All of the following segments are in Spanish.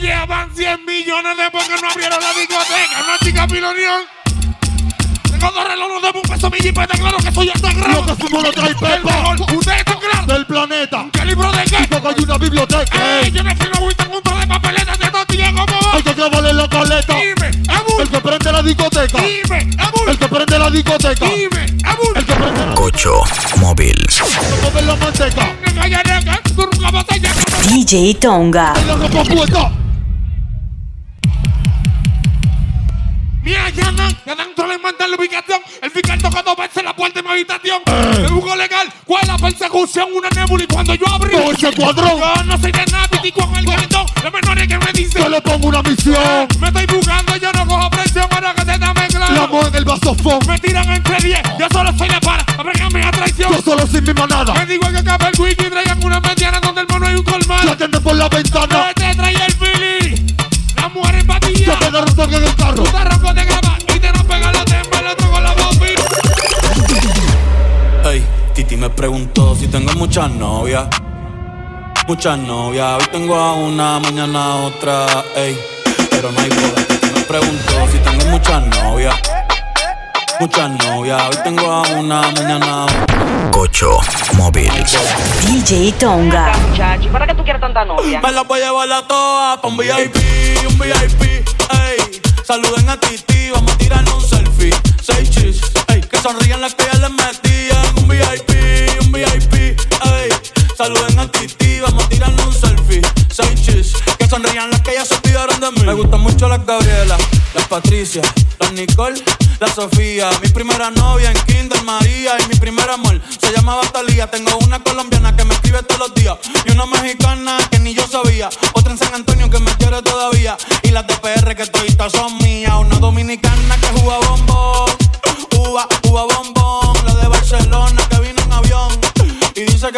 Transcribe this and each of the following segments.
Llevan 100 millones después que no abrieron la discoteca. Una chica pilonión. Tengo dos relojes de un peso mi jipeta, claro que soy hasta Lo grado. que fumo lo trae Pepa mejor, ustedes están claros. del planeta. ¿Qué libro de qué? Porque hay una biblioteca. Ey, yo no firmo un conjunto de papeletas de tortilla como vos. Hay que clavarle la caleta. Dime, Abul. El que prende la discoteca. Dime, Abul. El que prende la discoteca. Dime, Abul. El que prende la Cocho Móvil. la manteca. DJ Tonga. Mira, ya dan, ya dan, solo le mandan la ubicación. El fiscal toca dos veces la puerta de mi habitación. Me busco legal. ¿Cuál es la persecución? Una nébula y cuando yo abrí. Todo ese cuadrón. Yo no soy de nada, y con el viento. Los menores que me dicen. Yo le pongo una misión. Me estoy buscando, yo no cojo presión. Ahora que te dame La claro. amo en el vasofón. Me tiran entre 10. Yo solo soy de para. Abréganme a traición. Yo solo sin mi manada. Me digo que acabe el wiki y traigan una mediana donde el mono hay un colmado. La atiende por la ventana. No te trae el fili. La mujer en patilla. Yo te toque en el carro. Me preguntó si tengo muchas novias. Muchas novias, hoy tengo a una, mañana a otra, ey. Pero no hay boda. Me preguntó si tengo muchas novias. Muchas novias, hoy tengo a una, mañana a otra. Cocho Móvil. DJ Tonga. Muchachi, ¿para qué tú quieres tanta novia? Me las voy a llevar a todas pa' un VIP, un VIP, ey. Saluden a Titi, vamos a tirarnos un selfie. Seis chis, sonrían las que ya les metían. Un VIP, un VIP, ey. Saluden a Titi, vamos a un selfie. Seis chis, que sonrían las que ya se olvidaron de mí. Me gustan mucho las Gabriela, las Patricia, las Nicole, la Sofía. Mi primera novia en Kinder María y mi primer amor se llamaba Talía. Tengo una colombiana que me escribe todos los días y una mexicana que ni yo sabía. Otra en San Antonio que me quiere todavía y las de PR que toditas son mías. Una dominicana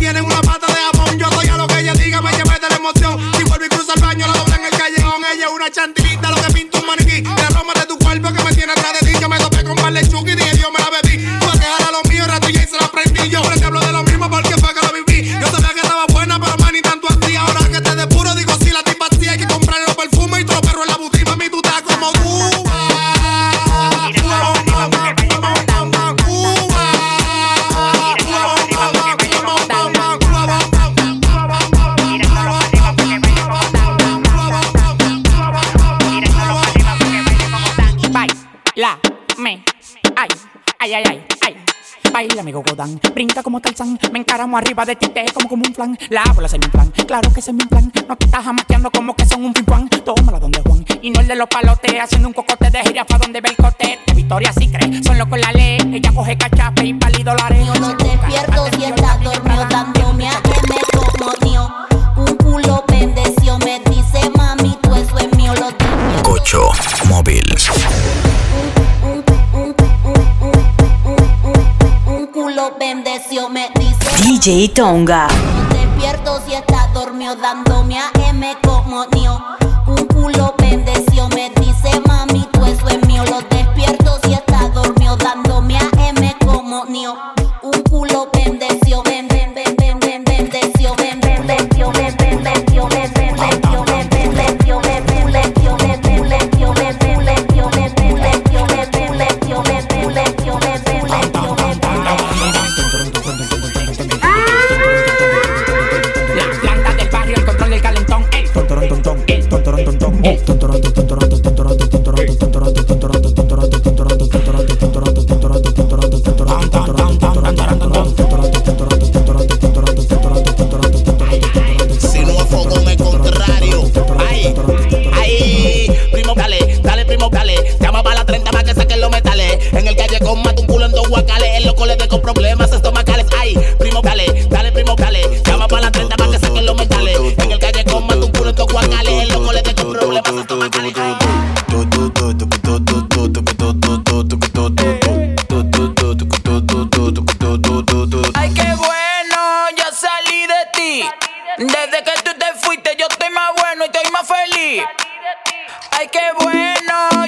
táctica me tiene en una pata de jamón. Yo soy a lo que ella diga, me llevé de la emoción. Si vuelvo y cruzo el baño, la dobla en el callejón. Ella es una chantilita, lo que pinta Baila, me, ay, ay, ay, ay, ay. Baila, amigo Godán, brinca como Tarzán, me encaramo arriba de ti, te como como un flan. La bola es mi plan, claro que ese es mi plan. No te estás jamateando como que son un pimpán. Tómala donde Juan, y no el de los palotes, haciendo un cocote de jirafa donde ve el cote. De Victoria sí cree, son locos la ley. Ella coge cachape y pali dólares. Yo no despierto si está dormido dándome a M como mío. Un culo bendeció, me dice mami, tú eso es mío. Lo despierto. Cocho Móvil. Culo bendeció, me dice DJ Tonga. No despierto si está dormido dándome a M como mío. Un culo bendeció, me dice estoy más feliz. Ay, qué bueno,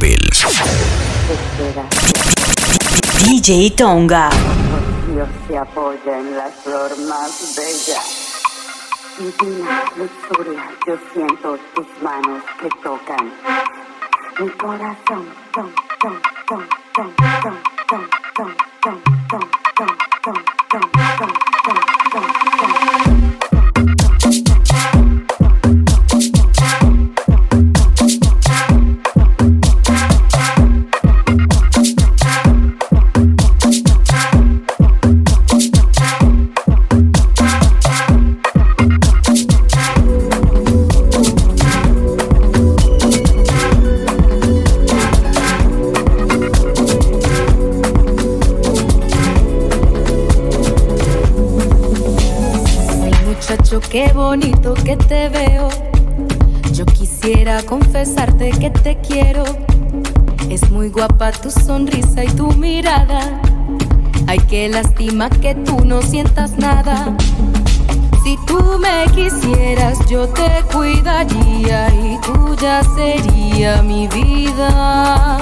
Móvil. espera. DJ Tonga. Dios se apoya en la flor más bella. Divina luxuria, yo siento tus manos que tocan mi corazón. Tom, tom, tom, tom, tom, tom, tom, tom, tom, qué bonito que te veo. Yo quisiera confesarte que te quiero. Es muy guapa tu sonrisa y tu mirada. Ay, qué lástima que tú no sientas nada. Si tú me quisieras, yo te cuidaría y tuya sería mi vida.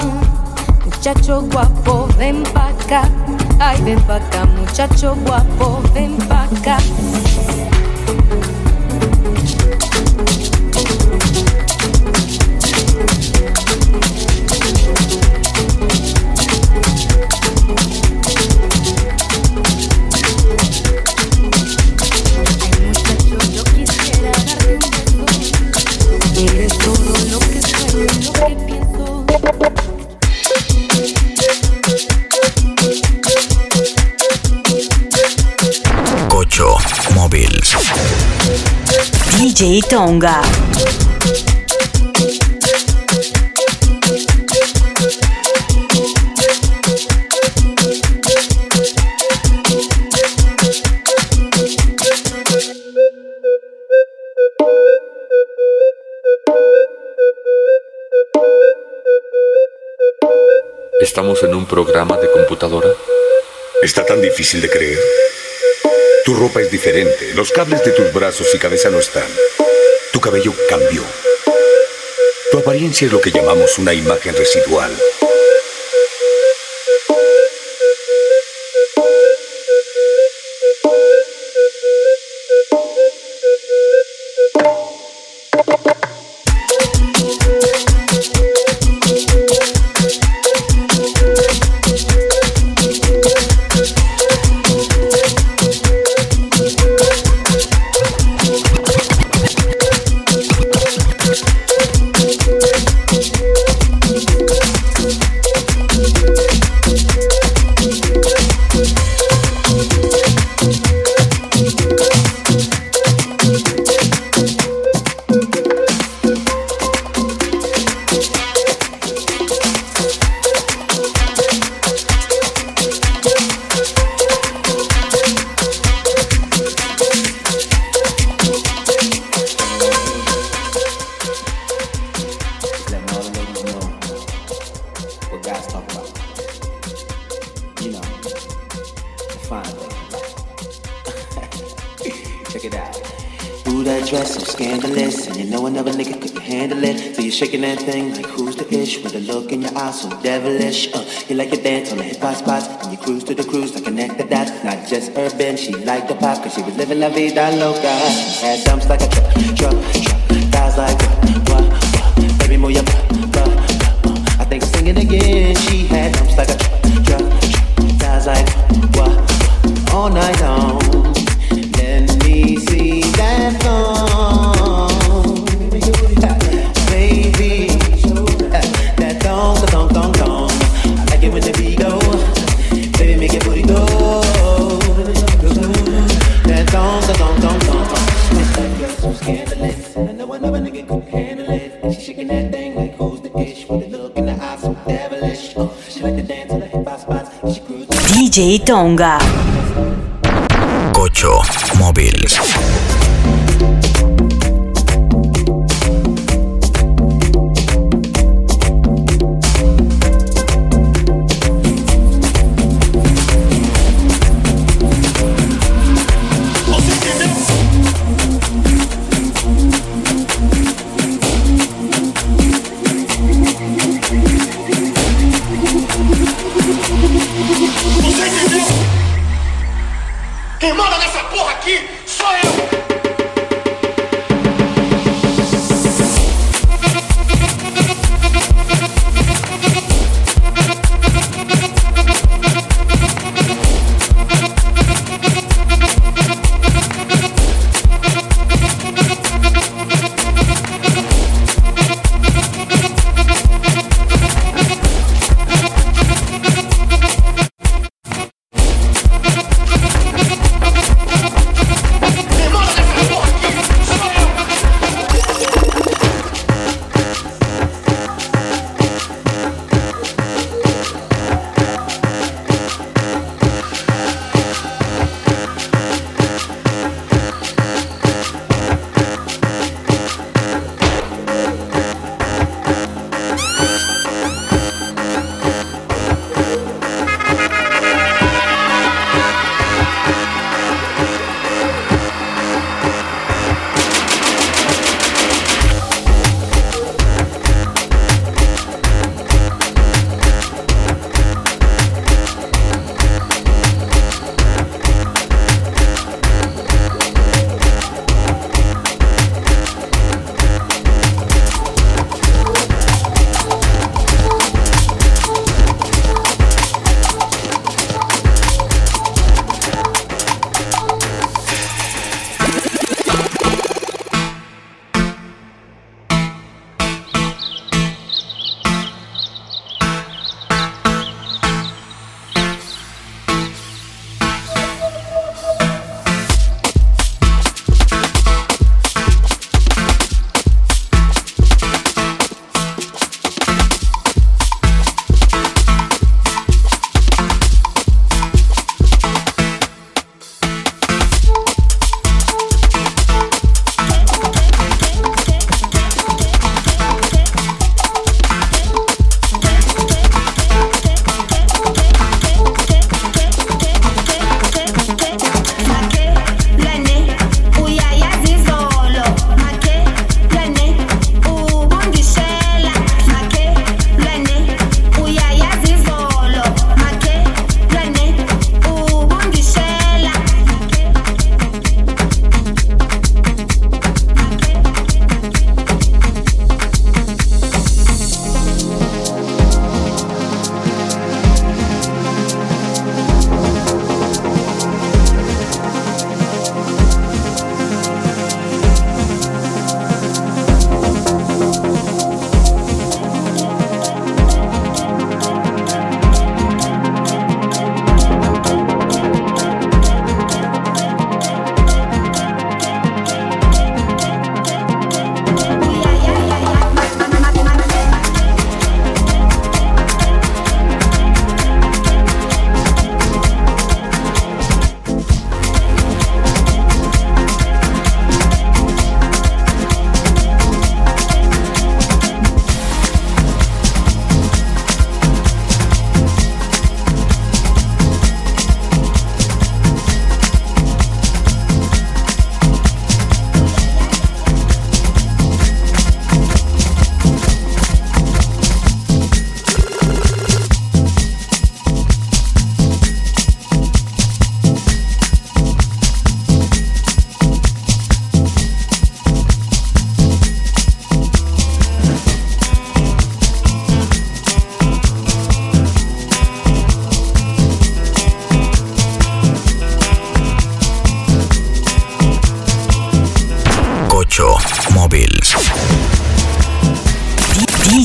Muchacho guapo, ven pa' acá. Ay, ven pa' acá, muchacho guapo, ven pa' acá. DJ Tonga. ¿Estamos en un programa de computadora? ¿Está tan difícil de creer? Tu ropa es diferente, los cables de tus brazos y cabeza no están. Tu cabello cambió. Tu apariencia es lo que llamamos una imagen residual. Shaking that thing like who's the ish with a look in your eyes so devilish. Uh, you like to dance on the hip hop spots, and you cruise to the cruise to connect the dots. Not just urban, she liked the pop, cause she was living la vida loca. Had dumps like a truck, truck, truck. Guys like, what, what, baby, move your butt, butt, butt. I think singing again, she had dumps like a truck, DJ Tonga. Cocho Móvil.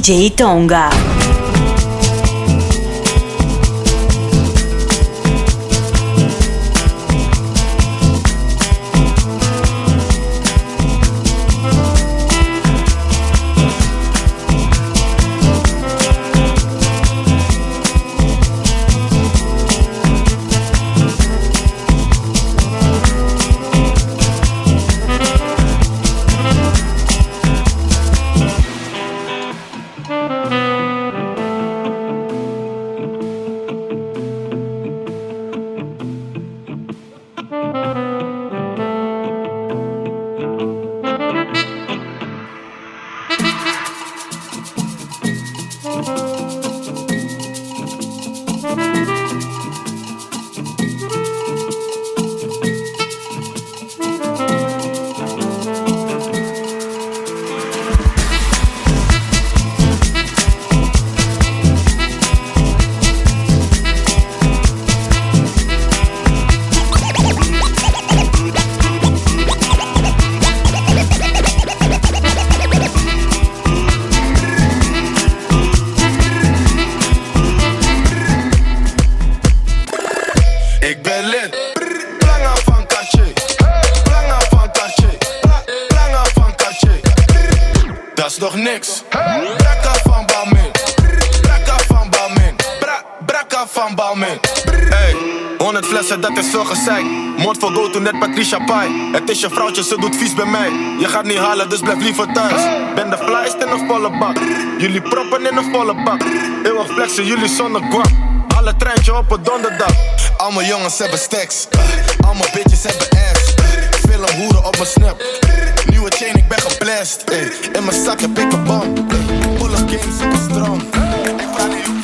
DJ Tonga. Net Patricia Pai. Het is je vrouwtje, ze doet vies bij mij. Je gaat niet halen, dus blijf liever thuis. Ben de flyest in een volle bak. Jullie proppen in een volle bak. Eeuwig flexen, jullie zonder guap. Alle treintje op een donderdag. Allemaal jongens hebben stacks. Allemaal bitches hebben ass. Veel hoeren op mijn snap. Nieuwe chain, ik ben geblest. In mijn zak heb ik een bom. Full of games, super strong. Ik vraag niet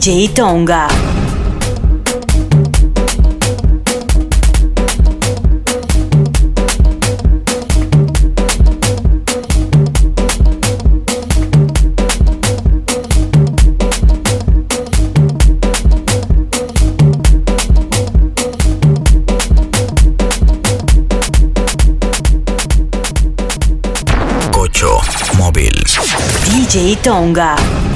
DJ Tonga. Cocho Móvil. DJ Tonga.